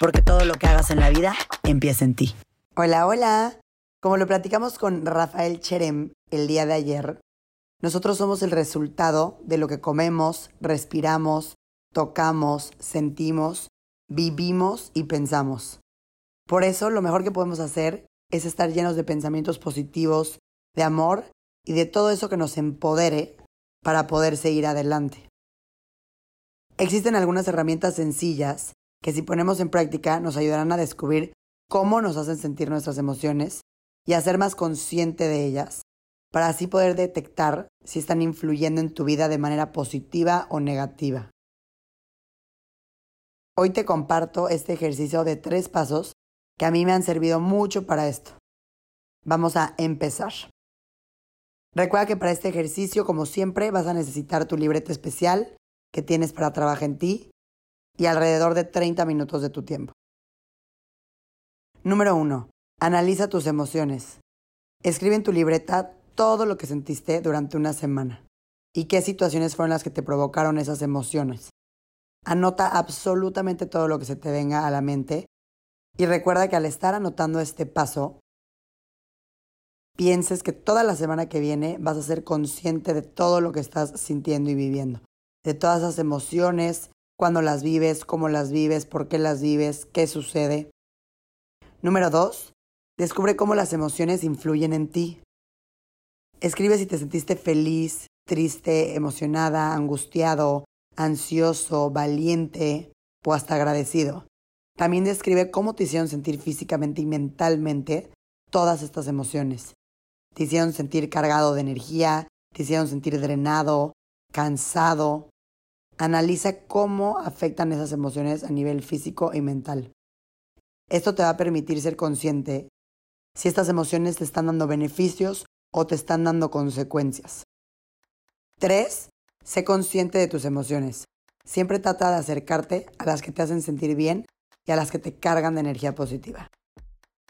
porque todo lo que hagas en la vida empieza en ti. Hola, hola. Como lo platicamos con Rafael Cherem el día de ayer, nosotros somos el resultado de lo que comemos, respiramos, tocamos, sentimos, vivimos y pensamos. Por eso lo mejor que podemos hacer es estar llenos de pensamientos positivos, de amor y de todo eso que nos empodere para poder seguir adelante. Existen algunas herramientas sencillas que si ponemos en práctica nos ayudarán a descubrir cómo nos hacen sentir nuestras emociones y a ser más consciente de ellas, para así poder detectar si están influyendo en tu vida de manera positiva o negativa. Hoy te comparto este ejercicio de tres pasos que a mí me han servido mucho para esto. Vamos a empezar. Recuerda que para este ejercicio, como siempre, vas a necesitar tu libreta especial que tienes para trabajar en ti, y alrededor de 30 minutos de tu tiempo. Número 1. Analiza tus emociones. Escribe en tu libreta todo lo que sentiste durante una semana y qué situaciones fueron las que te provocaron esas emociones. Anota absolutamente todo lo que se te venga a la mente y recuerda que al estar anotando este paso, pienses que toda la semana que viene vas a ser consciente de todo lo que estás sintiendo y viviendo, de todas esas emociones, cuándo las vives, cómo las vives, por qué las vives, qué sucede. Número dos, descubre cómo las emociones influyen en ti. Escribe si te sentiste feliz, triste, emocionada, angustiado, ansioso, valiente o hasta agradecido. También describe cómo te hicieron sentir físicamente y mentalmente todas estas emociones. Te hicieron sentir cargado de energía, te hicieron sentir drenado, cansado, Analiza cómo afectan esas emociones a nivel físico y mental. Esto te va a permitir ser consciente si estas emociones te están dando beneficios o te están dando consecuencias. 3. Sé consciente de tus emociones. Siempre trata de acercarte a las que te hacen sentir bien y a las que te cargan de energía positiva.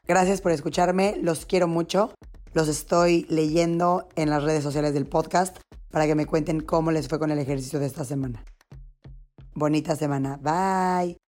Gracias por escucharme, los quiero mucho. Los estoy leyendo en las redes sociales del podcast para que me cuenten cómo les fue con el ejercicio de esta semana. Bonita semana. Bye.